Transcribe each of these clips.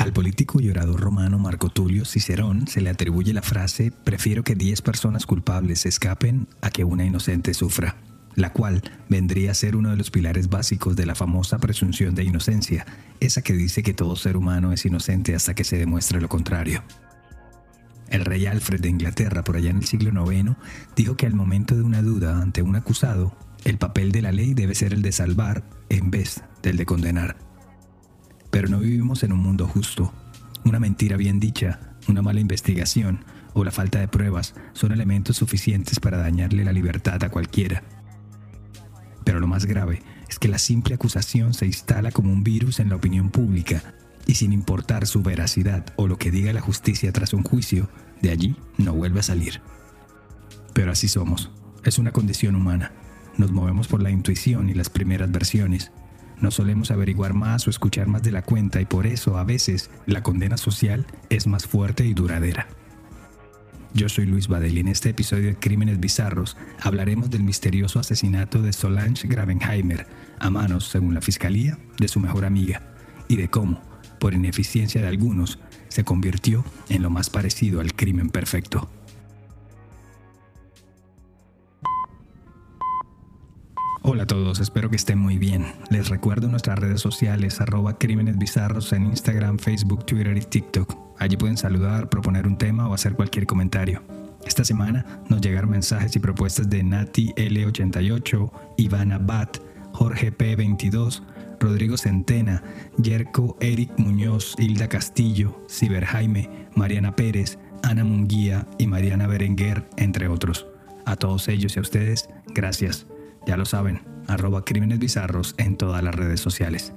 Al político y orador romano Marco Tulio Cicerón se le atribuye la frase prefiero que 10 personas culpables escapen a que una inocente sufra, la cual vendría a ser uno de los pilares básicos de la famosa presunción de inocencia, esa que dice que todo ser humano es inocente hasta que se demuestre lo contrario. El rey Alfred de Inglaterra, por allá en el siglo IX, dijo que al momento de una duda ante un acusado, el papel de la ley debe ser el de salvar en vez del de condenar. Pero no vivimos en un mundo justo. Una mentira bien dicha, una mala investigación o la falta de pruebas son elementos suficientes para dañarle la libertad a cualquiera. Pero lo más grave es que la simple acusación se instala como un virus en la opinión pública y sin importar su veracidad o lo que diga la justicia tras un juicio, de allí no vuelve a salir. Pero así somos. Es una condición humana. Nos movemos por la intuición y las primeras versiones, no solemos averiguar más o escuchar más de la cuenta y por eso a veces la condena social es más fuerte y duradera. Yo soy Luis Badel y en este episodio de Crímenes Bizarros hablaremos del misterioso asesinato de Solange Gravenheimer a manos, según la fiscalía, de su mejor amiga y de cómo, por ineficiencia de algunos, se convirtió en lo más parecido al crimen perfecto. Hola a todos, espero que estén muy bien. Les recuerdo nuestras redes sociales, arroba crímenes bizarros en Instagram, Facebook, Twitter y TikTok. Allí pueden saludar, proponer un tema o hacer cualquier comentario. Esta semana nos llegaron mensajes y propuestas de Nati L88, Ivana Bat, Jorge P22, Rodrigo Centena, Yerko Eric Muñoz, Hilda Castillo, Ciber Jaime, Mariana Pérez, Ana Munguía y Mariana Berenguer, entre otros. A todos ellos y a ustedes, gracias. Ya lo saben, arroba crímenes bizarros en todas las redes sociales.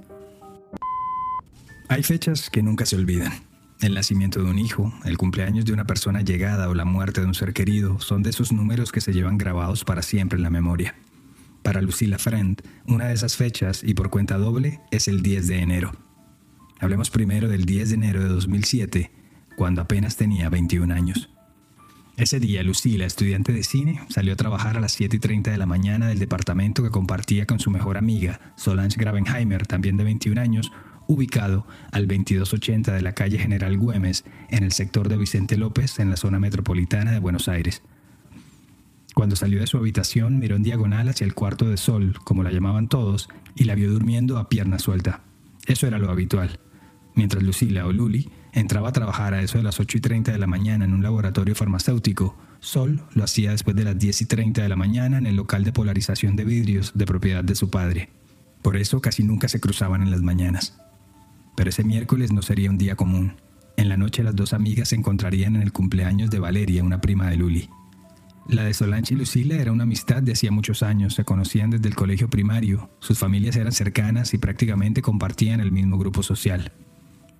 Hay fechas que nunca se olvidan. El nacimiento de un hijo, el cumpleaños de una persona llegada o la muerte de un ser querido son de esos números que se llevan grabados para siempre en la memoria. Para Lucila Friend, una de esas fechas, y por cuenta doble, es el 10 de enero. Hablemos primero del 10 de enero de 2007, cuando apenas tenía 21 años. Ese día, Lucila, estudiante de cine, salió a trabajar a las 7 y 30 de la mañana del departamento que compartía con su mejor amiga, Solange Gravenheimer, también de 21 años, ubicado al 2280 de la calle General Güemes, en el sector de Vicente López, en la zona metropolitana de Buenos Aires. Cuando salió de su habitación, miró en diagonal hacia el cuarto de sol, como la llamaban todos, y la vio durmiendo a pierna suelta. Eso era lo habitual. Mientras Lucila o Luli entraba a trabajar a eso de las 8 y 30 de la mañana en un laboratorio farmacéutico. Sol lo hacía después de las 10 y 30 de la mañana en el local de polarización de vidrios de propiedad de su padre. Por eso casi nunca se cruzaban en las mañanas. Pero ese miércoles no sería un día común. En la noche las dos amigas se encontrarían en el cumpleaños de Valeria, una prima de Luli. La de Solange y Lucila era una amistad de hacía muchos años, se conocían desde el colegio primario, sus familias eran cercanas y prácticamente compartían el mismo grupo social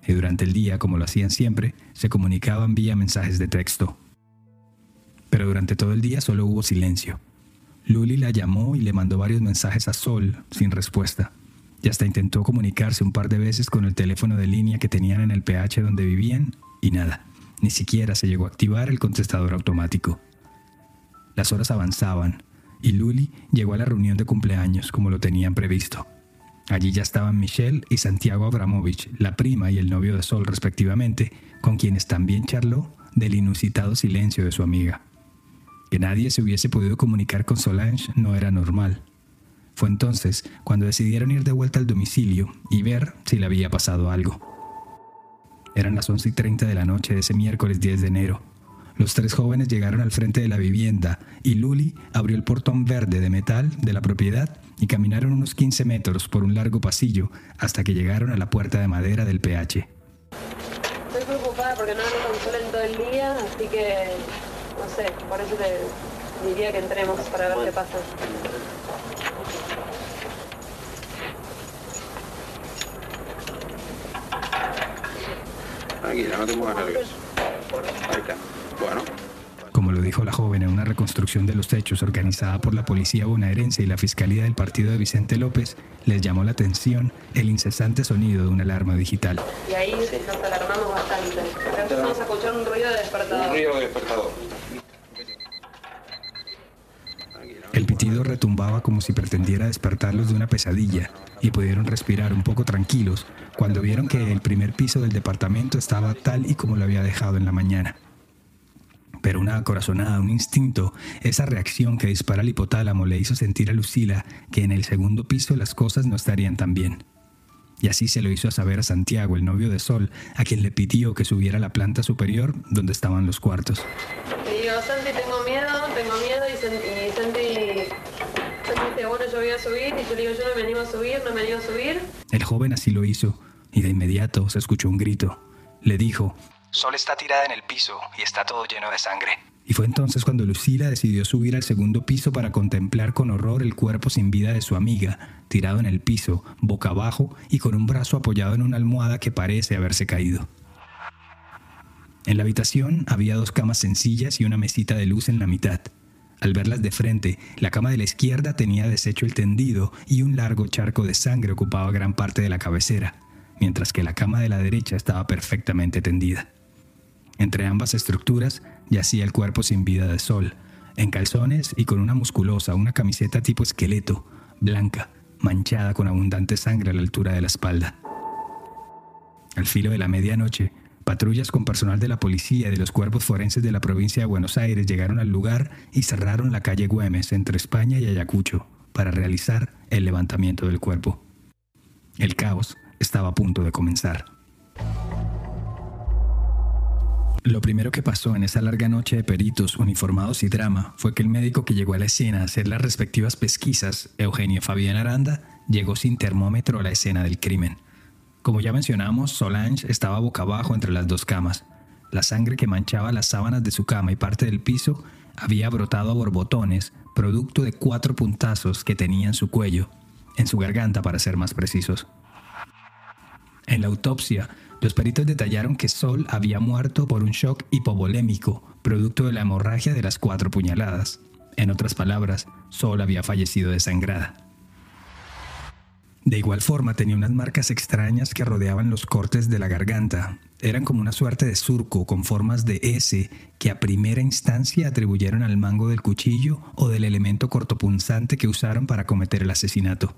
y durante el día, como lo hacían siempre, se comunicaban vía mensajes de texto. Pero durante todo el día solo hubo silencio. Luli la llamó y le mandó varios mensajes a Sol sin respuesta. Y hasta intentó comunicarse un par de veces con el teléfono de línea que tenían en el PH donde vivían y nada. Ni siquiera se llegó a activar el contestador automático. Las horas avanzaban y Luli llegó a la reunión de cumpleaños como lo tenían previsto. Allí ya estaban Michelle y Santiago Abramovich, la prima y el novio de Sol respectivamente, con quienes también charló del inusitado silencio de su amiga. Que nadie se hubiese podido comunicar con Solange no era normal. Fue entonces cuando decidieron ir de vuelta al domicilio y ver si le había pasado algo. Eran las 11 y 30 de la noche de ese miércoles 10 de enero. Los tres jóvenes llegaron al frente de la vivienda y Luli abrió el portón verde de metal de la propiedad y caminaron unos 15 metros por un largo pasillo hasta que llegaron a la puerta de madera del PH. Estoy preocupada porque no nos consuelen todo el día, así que no sé, por eso te diría que entremos para ver qué pasa. Tranquila, no te muevas nervioso. Ahí está. Bueno. Como lo dijo la joven en una reconstrucción de los hechos organizada por la policía bonaerense y la fiscalía del partido de Vicente López, les llamó la atención el incesante sonido de una alarma digital. Y ahí nos alarmamos bastante. Empezamos a escuchar un ruido de despertador. Un ruido de despertador. El pitido retumbaba como si pretendiera despertarlos de una pesadilla y pudieron respirar un poco tranquilos cuando vieron que el primer piso del departamento estaba tal y como lo había dejado en la mañana. Pero una corazonada, un instinto, esa reacción que dispara el hipotálamo le hizo sentir a Lucila que en el segundo piso las cosas no estarían tan bien. Y así se lo hizo saber a Santiago, el novio de Sol, a quien le pidió que subiera a la planta superior donde estaban los cuartos. Santi, tengo miedo, tengo miedo, y, Santi, Santi dice, bueno, yo voy a subir, y yo le digo, yo no me animo a subir, no me animo a subir. El joven así lo hizo, y de inmediato se escuchó un grito. Le dijo, Sol está tirada en el piso y está todo lleno de sangre. Y fue entonces cuando Lucila decidió subir al segundo piso para contemplar con horror el cuerpo sin vida de su amiga, tirado en el piso, boca abajo y con un brazo apoyado en una almohada que parece haberse caído. En la habitación había dos camas sencillas y una mesita de luz en la mitad. Al verlas de frente, la cama de la izquierda tenía deshecho el tendido y un largo charco de sangre ocupaba gran parte de la cabecera, mientras que la cama de la derecha estaba perfectamente tendida. Entre ambas estructuras yacía el cuerpo sin vida de Sol, en calzones y con una musculosa, una camiseta tipo esqueleto, blanca, manchada con abundante sangre a la altura de la espalda. Al filo de la medianoche, patrullas con personal de la policía y de los cuerpos forenses de la provincia de Buenos Aires llegaron al lugar y cerraron la calle Güemes entre España y Ayacucho para realizar el levantamiento del cuerpo. El caos estaba a punto de comenzar. Lo primero que pasó en esa larga noche de peritos, uniformados y drama fue que el médico que llegó a la escena a hacer las respectivas pesquisas, Eugenio Fabián Aranda, llegó sin termómetro a la escena del crimen. Como ya mencionamos, Solange estaba boca abajo entre las dos camas. La sangre que manchaba las sábanas de su cama y parte del piso había brotado a borbotones, producto de cuatro puntazos que tenía en su cuello, en su garganta para ser más precisos. En la autopsia, los peritos detallaron que Sol había muerto por un shock hipovolémico, producto de la hemorragia de las cuatro puñaladas. En otras palabras, Sol había fallecido desangrada. De igual forma tenía unas marcas extrañas que rodeaban los cortes de la garganta. Eran como una suerte de surco con formas de S que a primera instancia atribuyeron al mango del cuchillo o del elemento cortopunzante que usaron para cometer el asesinato.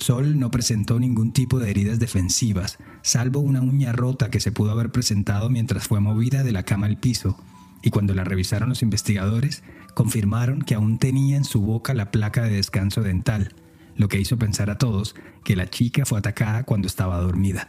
Sol no presentó ningún tipo de heridas defensivas, salvo una uña rota que se pudo haber presentado mientras fue movida de la cama al piso, y cuando la revisaron los investigadores, confirmaron que aún tenía en su boca la placa de descanso dental, lo que hizo pensar a todos que la chica fue atacada cuando estaba dormida.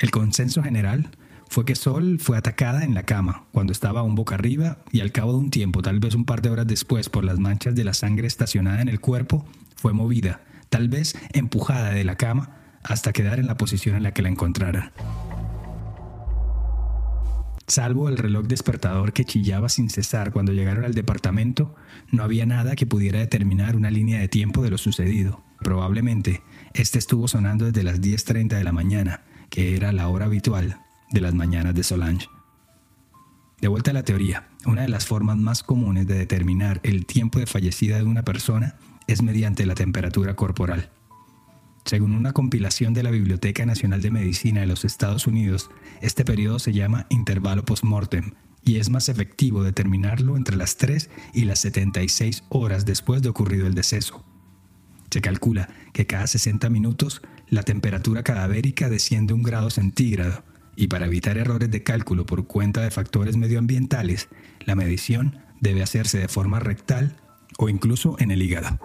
El consenso general fue que Sol fue atacada en la cama, cuando estaba un boca arriba, y al cabo de un tiempo, tal vez un par de horas después, por las manchas de la sangre estacionada en el cuerpo, fue movida tal vez empujada de la cama hasta quedar en la posición en la que la encontraran. Salvo el reloj despertador que chillaba sin cesar cuando llegaron al departamento, no había nada que pudiera determinar una línea de tiempo de lo sucedido. Probablemente, este estuvo sonando desde las 10.30 de la mañana, que era la hora habitual de las mañanas de Solange. De vuelta a la teoría, una de las formas más comunes de determinar el tiempo de fallecida de una persona es mediante la temperatura corporal. Según una compilación de la Biblioteca Nacional de Medicina de los Estados Unidos, este periodo se llama intervalo postmortem y es más efectivo determinarlo entre las 3 y las 76 horas después de ocurrido el deceso. Se calcula que cada 60 minutos la temperatura cadavérica desciende un grado centígrado y para evitar errores de cálculo por cuenta de factores medioambientales, la medición debe hacerse de forma rectal o incluso en el hígado.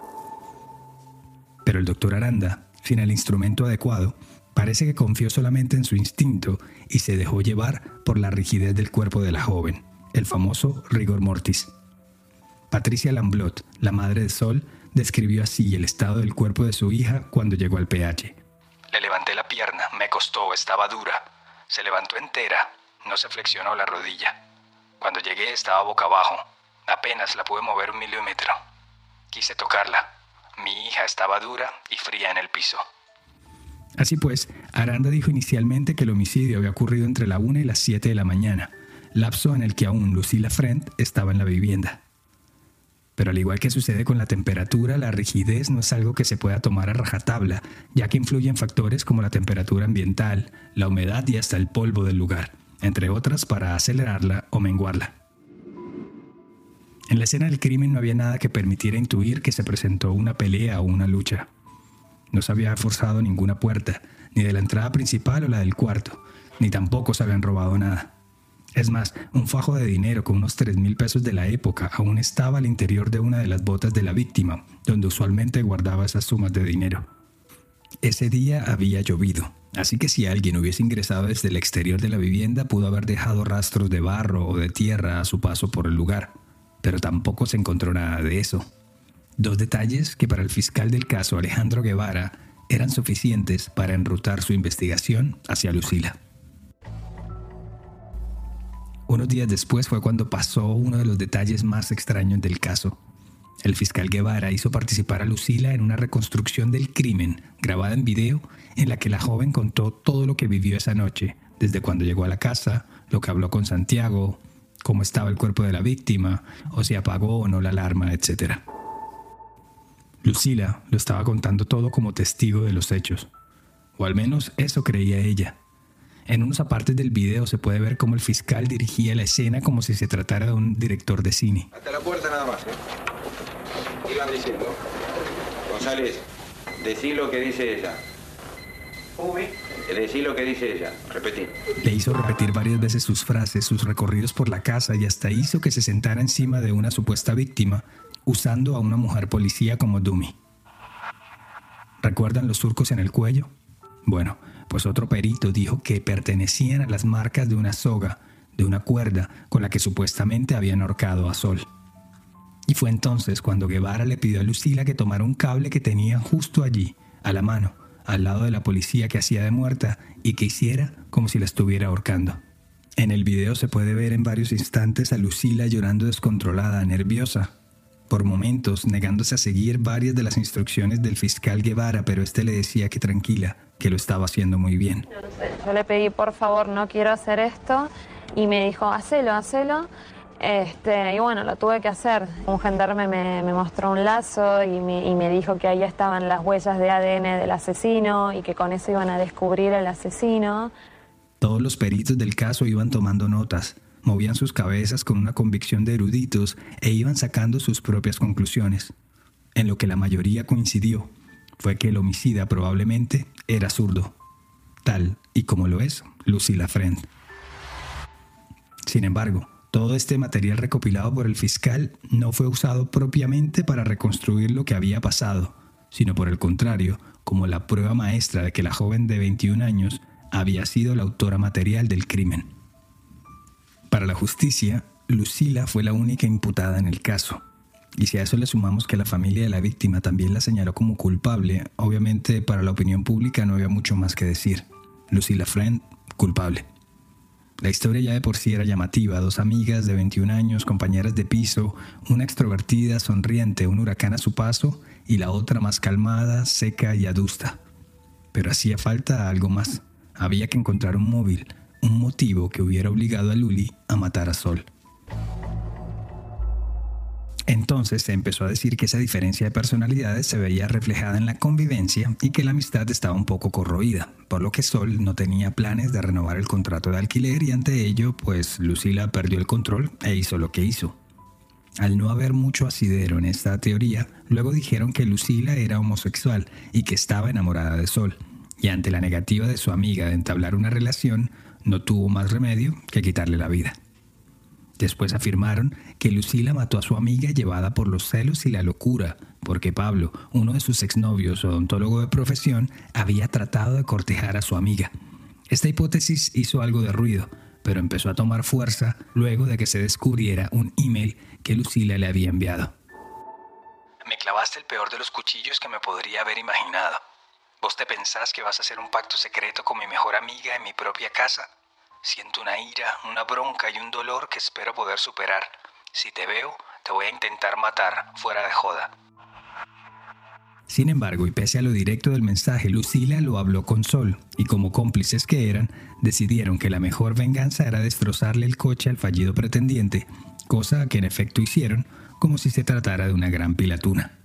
Pero el doctor Aranda, sin el instrumento adecuado, parece que confió solamente en su instinto y se dejó llevar por la rigidez del cuerpo de la joven, el famoso rigor mortis. Patricia Lamblot, la madre de Sol, describió así el estado del cuerpo de su hija cuando llegó al PH. Le levanté la pierna, me costó, estaba dura. Se levantó entera, no se flexionó la rodilla. Cuando llegué estaba boca abajo, apenas la pude mover un milímetro. Quise tocarla, mi hija estaba dura y fría en el piso. Así pues, Aranda dijo inicialmente que el homicidio había ocurrido entre la 1 y las 7 de la mañana, lapso en el que aún Lucila Friend estaba en la vivienda. Pero al igual que sucede con la temperatura, la rigidez no es algo que se pueda tomar a rajatabla, ya que influyen factores como la temperatura ambiental, la humedad y hasta el polvo del lugar, entre otras para acelerarla o menguarla. En la escena del crimen no había nada que permitiera intuir que se presentó una pelea o una lucha. No se había forzado ninguna puerta, ni de la entrada principal o la del cuarto, ni tampoco se habían robado nada. Es más, un fajo de dinero con unos 3 mil pesos de la época aún estaba al interior de una de las botas de la víctima, donde usualmente guardaba esas sumas de dinero. Ese día había llovido, así que si alguien hubiese ingresado desde el exterior de la vivienda pudo haber dejado rastros de barro o de tierra a su paso por el lugar, pero tampoco se encontró nada de eso. Dos detalles que para el fiscal del caso Alejandro Guevara eran suficientes para enrutar su investigación hacia Lucila. Unos días después fue cuando pasó uno de los detalles más extraños del caso. El fiscal Guevara hizo participar a Lucila en una reconstrucción del crimen, grabada en video, en la que la joven contó todo lo que vivió esa noche, desde cuando llegó a la casa, lo que habló con Santiago, cómo estaba el cuerpo de la víctima, o si apagó o no la alarma, etc. Lucila lo estaba contando todo como testigo de los hechos, o al menos eso creía ella. En unos apartes del video se puede ver cómo el fiscal dirigía la escena como si se tratara de un director de cine. Hasta la puerta nada más, ¿eh? Iban diciendo. González, decí lo que dice ella. Decí lo que dice ella. Repetí. Le hizo repetir varias veces sus frases, sus recorridos por la casa y hasta hizo que se sentara encima de una supuesta víctima, usando a una mujer policía como dummy. ¿Recuerdan los surcos en el cuello? Bueno, pues otro perito dijo que pertenecían a las marcas de una soga, de una cuerda con la que supuestamente habían ahorcado a Sol. Y fue entonces cuando Guevara le pidió a Lucila que tomara un cable que tenía justo allí, a la mano, al lado de la policía que hacía de muerta, y que hiciera como si la estuviera ahorcando. En el video se puede ver en varios instantes a Lucila llorando descontrolada, nerviosa, por momentos negándose a seguir varias de las instrucciones del fiscal Guevara, pero este le decía que tranquila, que lo estaba haciendo muy bien. Yo le pedí, por favor, no quiero hacer esto, y me dijo, hacelo, hacelo. Este, y bueno, lo tuve que hacer. Un gendarme me, mostró un lazo y me, dijo que ahí estaban las huellas de ADN del asesino y que con eso iban a descubrir al asesino. Todos los peritos del caso iban tomando notas movían sus cabezas con una convicción de eruditos e iban sacando sus propias conclusiones. En lo que la mayoría coincidió fue que el homicida probablemente era zurdo, tal y como lo es Lucila Friend. Sin embargo, todo este material recopilado por el fiscal no fue usado propiamente para reconstruir lo que había pasado, sino por el contrario, como la prueba maestra de que la joven de 21 años había sido la autora material del crimen. Para la justicia, Lucila fue la única imputada en el caso. Y si a eso le sumamos que la familia de la víctima también la señaló como culpable, obviamente para la opinión pública no había mucho más que decir. Lucila Friend, culpable. La historia ya de por sí era llamativa, dos amigas de 21 años, compañeras de piso, una extrovertida, sonriente, un huracán a su paso y la otra más calmada, seca y adusta. Pero hacía falta algo más. Había que encontrar un móvil, un motivo que hubiera obligado a Luli a matar a Sol. Entonces se empezó a decir que esa diferencia de personalidades se veía reflejada en la convivencia y que la amistad estaba un poco corroída, por lo que Sol no tenía planes de renovar el contrato de alquiler y ante ello, pues Lucila perdió el control e hizo lo que hizo. Al no haber mucho asidero en esta teoría, luego dijeron que Lucila era homosexual y que estaba enamorada de Sol, y ante la negativa de su amiga de entablar una relación, no tuvo más remedio que quitarle la vida. Después afirmaron que Lucila mató a su amiga llevada por los celos y la locura, porque Pablo, uno de sus exnovios odontólogo de profesión, había tratado de cortejar a su amiga. Esta hipótesis hizo algo de ruido, pero empezó a tomar fuerza luego de que se descubriera un email que Lucila le había enviado. Me clavaste el peor de los cuchillos que me podría haber imaginado. ¿Vos te pensás que vas a hacer un pacto secreto con mi mejor amiga en mi propia casa? Siento una ira, una bronca y un dolor que espero poder superar. Si te veo, te voy a intentar matar, fuera de joda. Sin embargo, y pese a lo directo del mensaje, Lucila lo habló con Sol, y como cómplices que eran, decidieron que la mejor venganza era destrozarle el coche al fallido pretendiente, cosa que en efecto hicieron, como si se tratara de una gran pilatuna.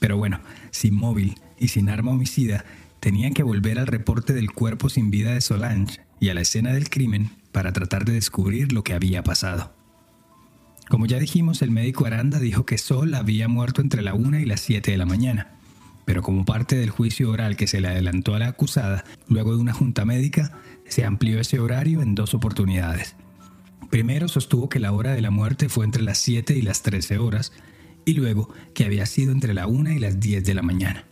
Pero bueno, sin móvil y sin arma homicida, tenían que volver al reporte del cuerpo sin vida de Solange y a la escena del crimen para tratar de descubrir lo que había pasado. Como ya dijimos, el médico Aranda dijo que Sol había muerto entre la 1 y las 7 de la mañana, pero como parte del juicio oral que se le adelantó a la acusada, luego de una junta médica, se amplió ese horario en dos oportunidades. Primero sostuvo que la hora de la muerte fue entre las 7 y las 13 horas, y luego que había sido entre la 1 y las 10 de la mañana.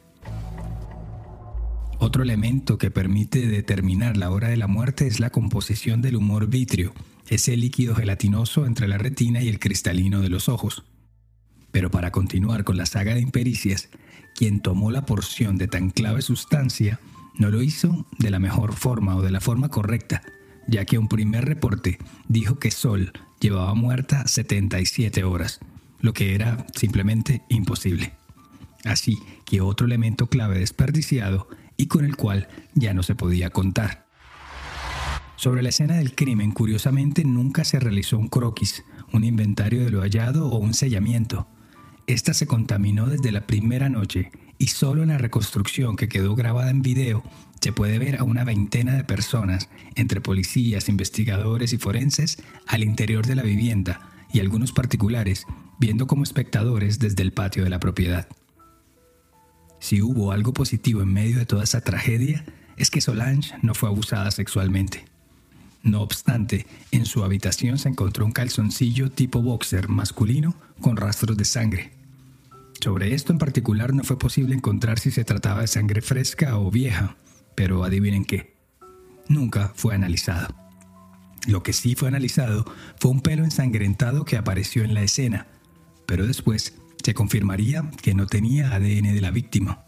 Otro elemento que permite determinar la hora de la muerte es la composición del humor vitrio, ese líquido gelatinoso entre la retina y el cristalino de los ojos. Pero para continuar con la saga de impericias, quien tomó la porción de tan clave sustancia no lo hizo de la mejor forma o de la forma correcta, ya que un primer reporte dijo que Sol llevaba muerta 77 horas, lo que era simplemente imposible. Así que otro elemento clave desperdiciado y con el cual ya no se podía contar. Sobre la escena del crimen, curiosamente, nunca se realizó un croquis, un inventario de lo hallado o un sellamiento. Esta se contaminó desde la primera noche y solo en la reconstrucción que quedó grabada en video se puede ver a una veintena de personas, entre policías, investigadores y forenses, al interior de la vivienda y algunos particulares viendo como espectadores desde el patio de la propiedad. Si hubo algo positivo en medio de toda esa tragedia, es que Solange no fue abusada sexualmente. No obstante, en su habitación se encontró un calzoncillo tipo boxer masculino con rastros de sangre. Sobre esto en particular no fue posible encontrar si se trataba de sangre fresca o vieja, pero adivinen qué, nunca fue analizado. Lo que sí fue analizado fue un pelo ensangrentado que apareció en la escena, pero después se confirmaría que no tenía ADN de la víctima,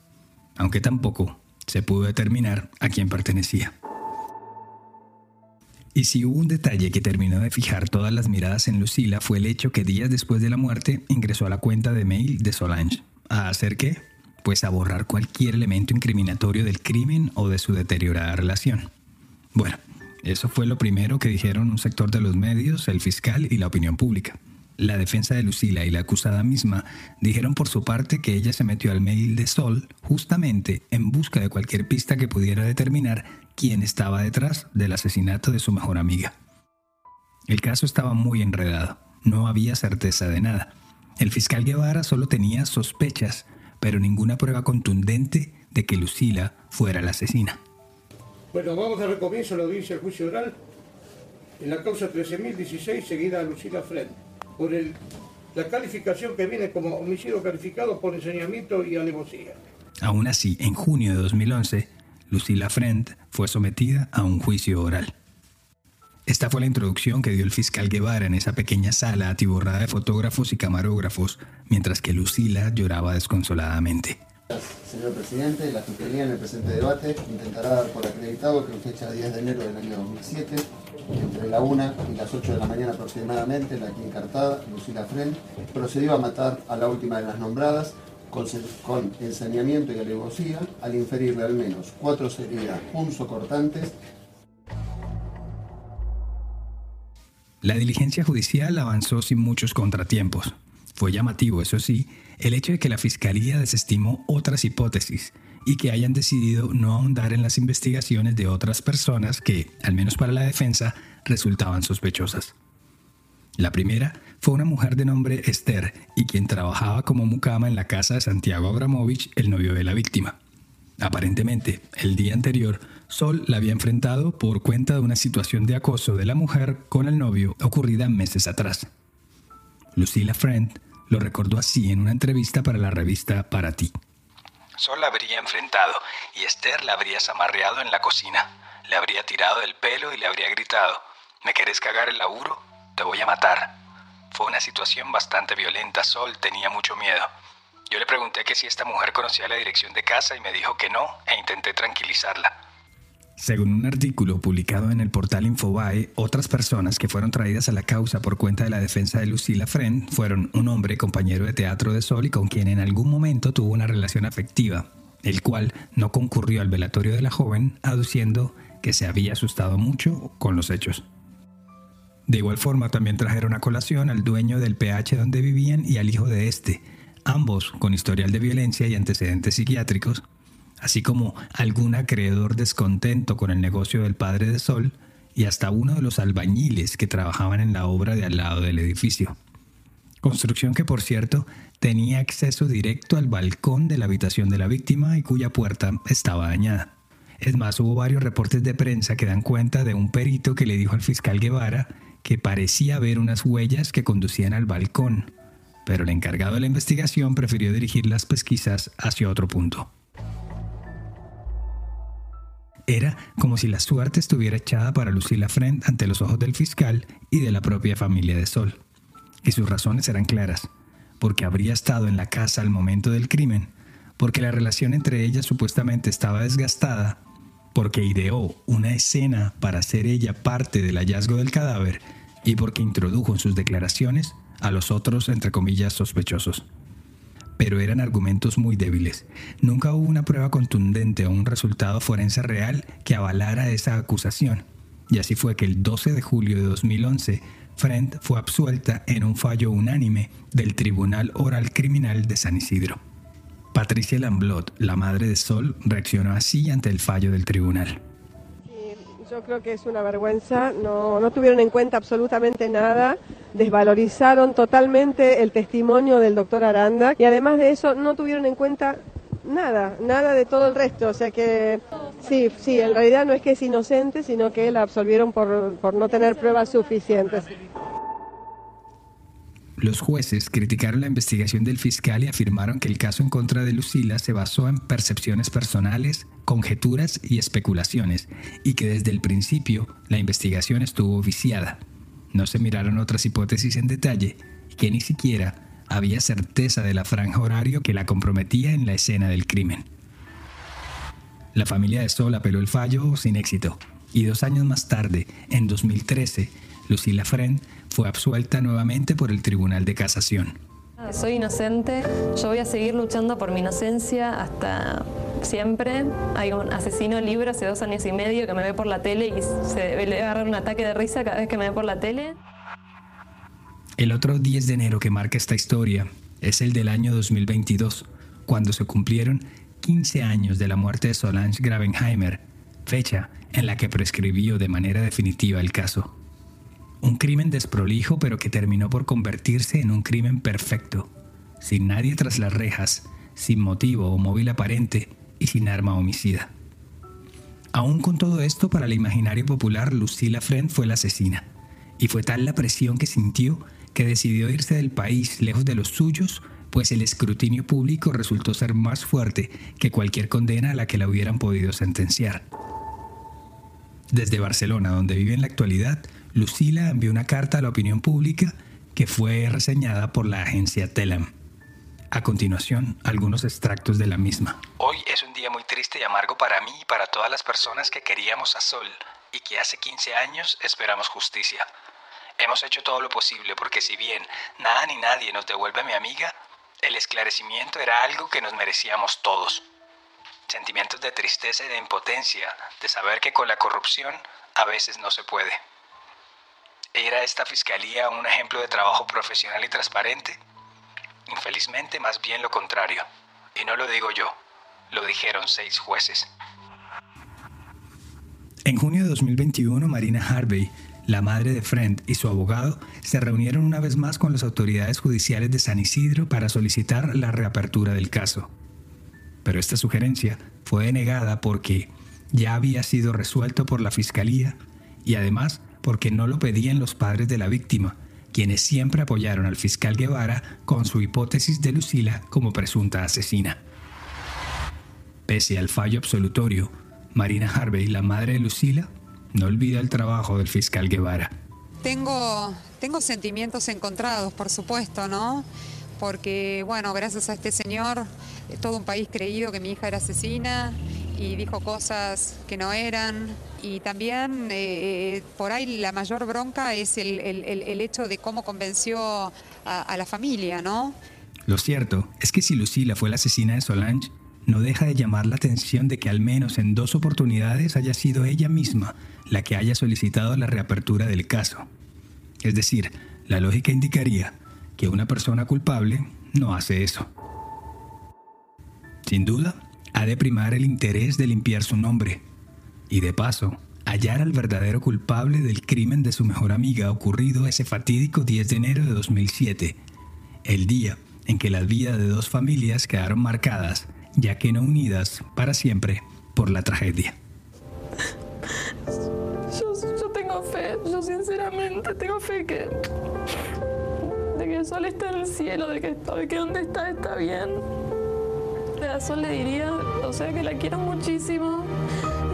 aunque tampoco se pudo determinar a quién pertenecía. Y si hubo un detalle que terminó de fijar todas las miradas en Lucila fue el hecho que días después de la muerte ingresó a la cuenta de mail de Solange. ¿A hacer qué? Pues a borrar cualquier elemento incriminatorio del crimen o de su deteriorada relación. Bueno, eso fue lo primero que dijeron un sector de los medios, el fiscal y la opinión pública. La defensa de Lucila y la acusada misma dijeron por su parte que ella se metió al mail de Sol justamente en busca de cualquier pista que pudiera determinar quién estaba detrás del asesinato de su mejor amiga. El caso estaba muy enredado, no había certeza de nada. El fiscal Guevara solo tenía sospechas, pero ninguna prueba contundente de que Lucila fuera la asesina. Bueno, vamos a dar comienzo a la audiencia del juicio oral en la causa 13.016 seguida a Lucila Fred por el, la calificación que viene como homicidio calificado por enseñamiento y alevosía. Aún así, en junio de 2011, Lucila Friend fue sometida a un juicio oral. Esta fue la introducción que dio el fiscal Guevara en esa pequeña sala atiborrada de fotógrafos y camarógrafos, mientras que Lucila lloraba desconsoladamente. Señor presidente, la Fiscalía en el presente debate intentará dar por acreditado que en fecha 10 de enero del año 2007 entre la 1 y las 8 de la mañana aproximadamente, la aquí encartada, Lucila Fren, procedió a matar a la última de las nombradas con, con ensañamiento y alevosía al inferirle al menos cuatro heridas punzocortantes. La diligencia judicial avanzó sin muchos contratiempos. Fue llamativo, eso sí, el hecho de que la Fiscalía desestimó otras hipótesis y que hayan decidido no ahondar en las investigaciones de otras personas que, al menos para la defensa, resultaban sospechosas. La primera fue una mujer de nombre Esther y quien trabajaba como mucama en la casa de Santiago Abramovich, el novio de la víctima. Aparentemente, el día anterior, Sol la había enfrentado por cuenta de una situación de acoso de la mujer con el novio ocurrida meses atrás. Lucila Friend lo recordó así en una entrevista para la revista Para ti. Sol la habría enfrentado y Esther la habría zamarreado en la cocina. Le habría tirado del pelo y le habría gritado, ¿me querés cagar el laburo? Te voy a matar. Fue una situación bastante violenta. Sol tenía mucho miedo. Yo le pregunté que si esta mujer conocía la dirección de casa y me dijo que no e intenté tranquilizarla. Según un artículo publicado en el portal Infobae, otras personas que fueron traídas a la causa por cuenta de la defensa de Lucila Friend fueron un hombre compañero de teatro de Sol y con quien en algún momento tuvo una relación afectiva, el cual no concurrió al velatorio de la joven, aduciendo que se había asustado mucho con los hechos. De igual forma, también trajeron a colación al dueño del PH donde vivían y al hijo de este, ambos con historial de violencia y antecedentes psiquiátricos, así como algún acreedor descontento con el negocio del padre de Sol y hasta uno de los albañiles que trabajaban en la obra de al lado del edificio. Construcción que, por cierto, tenía acceso directo al balcón de la habitación de la víctima y cuya puerta estaba dañada. Es más, hubo varios reportes de prensa que dan cuenta de un perito que le dijo al fiscal Guevara que parecía ver unas huellas que conducían al balcón, pero el encargado de la investigación prefirió dirigir las pesquisas hacia otro punto. Era como si la suerte estuviera echada para Lucila Friend ante los ojos del fiscal y de la propia familia de Sol. Y sus razones eran claras, porque habría estado en la casa al momento del crimen, porque la relación entre ellas supuestamente estaba desgastada, porque ideó una escena para hacer ella parte del hallazgo del cadáver y porque introdujo en sus declaraciones a los otros, entre comillas, sospechosos pero eran argumentos muy débiles. Nunca hubo una prueba contundente o un resultado forense real que avalara esa acusación. Y así fue que el 12 de julio de 2011, Friend fue absuelta en un fallo unánime del Tribunal Oral Criminal de San Isidro. Patricia Lamblot, la madre de Sol, reaccionó así ante el fallo del tribunal. Yo creo que es una vergüenza, no, no tuvieron en cuenta absolutamente nada, desvalorizaron totalmente el testimonio del doctor Aranda. Y además de eso no tuvieron en cuenta nada, nada de todo el resto, o sea que sí, sí, en realidad no es que es inocente, sino que la absolvieron por, por no tener pruebas suficientes. Los jueces criticaron la investigación del fiscal y afirmaron que el caso en contra de Lucila se basó en percepciones personales, conjeturas y especulaciones, y que desde el principio la investigación estuvo viciada. No se miraron otras hipótesis en detalle, que ni siquiera había certeza de la franja horario que la comprometía en la escena del crimen. La familia de Sol apeló el fallo sin éxito, y dos años más tarde, en 2013, Lucila Friend fue absuelta nuevamente por el Tribunal de Casación. Soy inocente, yo voy a seguir luchando por mi inocencia hasta siempre. Hay un asesino libre hace dos años y medio que me ve por la tele y se le agarrar un ataque de risa cada vez que me ve por la tele. El otro 10 de enero que marca esta historia es el del año 2022, cuando se cumplieron 15 años de la muerte de Solange Gravenheimer, fecha en la que prescribió de manera definitiva el caso. Un crimen desprolijo pero que terminó por convertirse en un crimen perfecto, sin nadie tras las rejas, sin motivo o móvil aparente y sin arma homicida. Aún con todo esto, para el imaginario popular, Lucila Friend fue la asesina, y fue tal la presión que sintió que decidió irse del país lejos de los suyos, pues el escrutinio público resultó ser más fuerte que cualquier condena a la que la hubieran podido sentenciar. Desde Barcelona, donde vive en la actualidad, Lucila envió una carta a la opinión pública que fue reseñada por la agencia Telam. A continuación, algunos extractos de la misma. Hoy es un día muy triste y amargo para mí y para todas las personas que queríamos a Sol y que hace 15 años esperamos justicia. Hemos hecho todo lo posible porque si bien nada ni nadie nos devuelve a mi amiga, el esclarecimiento era algo que nos merecíamos todos. Sentimientos de tristeza y de impotencia, de saber que con la corrupción a veces no se puede. ¿Era esta fiscalía un ejemplo de trabajo profesional y transparente? Infelizmente, más bien lo contrario. Y no lo digo yo, lo dijeron seis jueces. En junio de 2021, Marina Harvey, la madre de Friend y su abogado se reunieron una vez más con las autoridades judiciales de San Isidro para solicitar la reapertura del caso. Pero esta sugerencia fue denegada porque ya había sido resuelto por la fiscalía y además porque no lo pedían los padres de la víctima, quienes siempre apoyaron al fiscal Guevara con su hipótesis de Lucila como presunta asesina. Pese al fallo absolutorio, Marina Harvey, la madre de Lucila, no olvida el trabajo del fiscal Guevara. Tengo, tengo sentimientos encontrados, por supuesto, ¿no? Porque, bueno, gracias a este señor, eh, todo un país creído que mi hija era asesina y dijo cosas que no eran. Y también eh, eh, por ahí la mayor bronca es el, el- el- hecho de cómo convenció a, a la familia, ¿no? Lo cierto es que si Lucila fue la asesina de Solange, no deja de llamar la atención de que al menos en dos oportunidades haya sido ella misma la que haya solicitado la reapertura del caso. Es decir, la lógica indicaría que una persona culpable no hace eso. Sin duda, ha de primar el interés de limpiar su nombre y de paso, hallar al verdadero culpable del crimen de su mejor amiga ocurrido ese fatídico 10 de enero de 2007, el día en que las vidas de dos familias quedaron marcadas, ya que no unidas para siempre, por la tragedia. Yo, yo tengo fe, yo sinceramente tengo fe que. de que Sol está en el cielo, de que, de que donde está está bien. Le diría, o sea, que la quiero muchísimo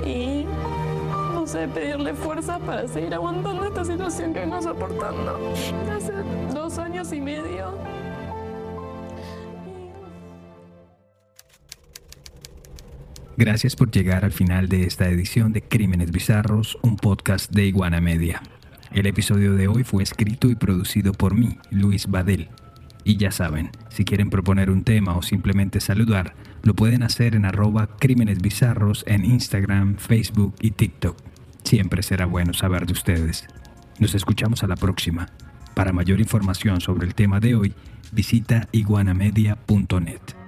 y. no sé, pedirle fuerza para seguir aguantando esta situación que vengo soportando. Hace dos años y medio. Gracias por llegar al final de esta edición de Crímenes Bizarros, un podcast de Iguana Media. El episodio de hoy fue escrito y producido por mí, Luis Badel. Y ya saben, si quieren proponer un tema o simplemente saludar, lo pueden hacer en arroba Crímenes Bizarros en Instagram, Facebook y TikTok. Siempre será bueno saber de ustedes. Nos escuchamos a la próxima. Para mayor información sobre el tema de hoy, visita iguanamedia.net.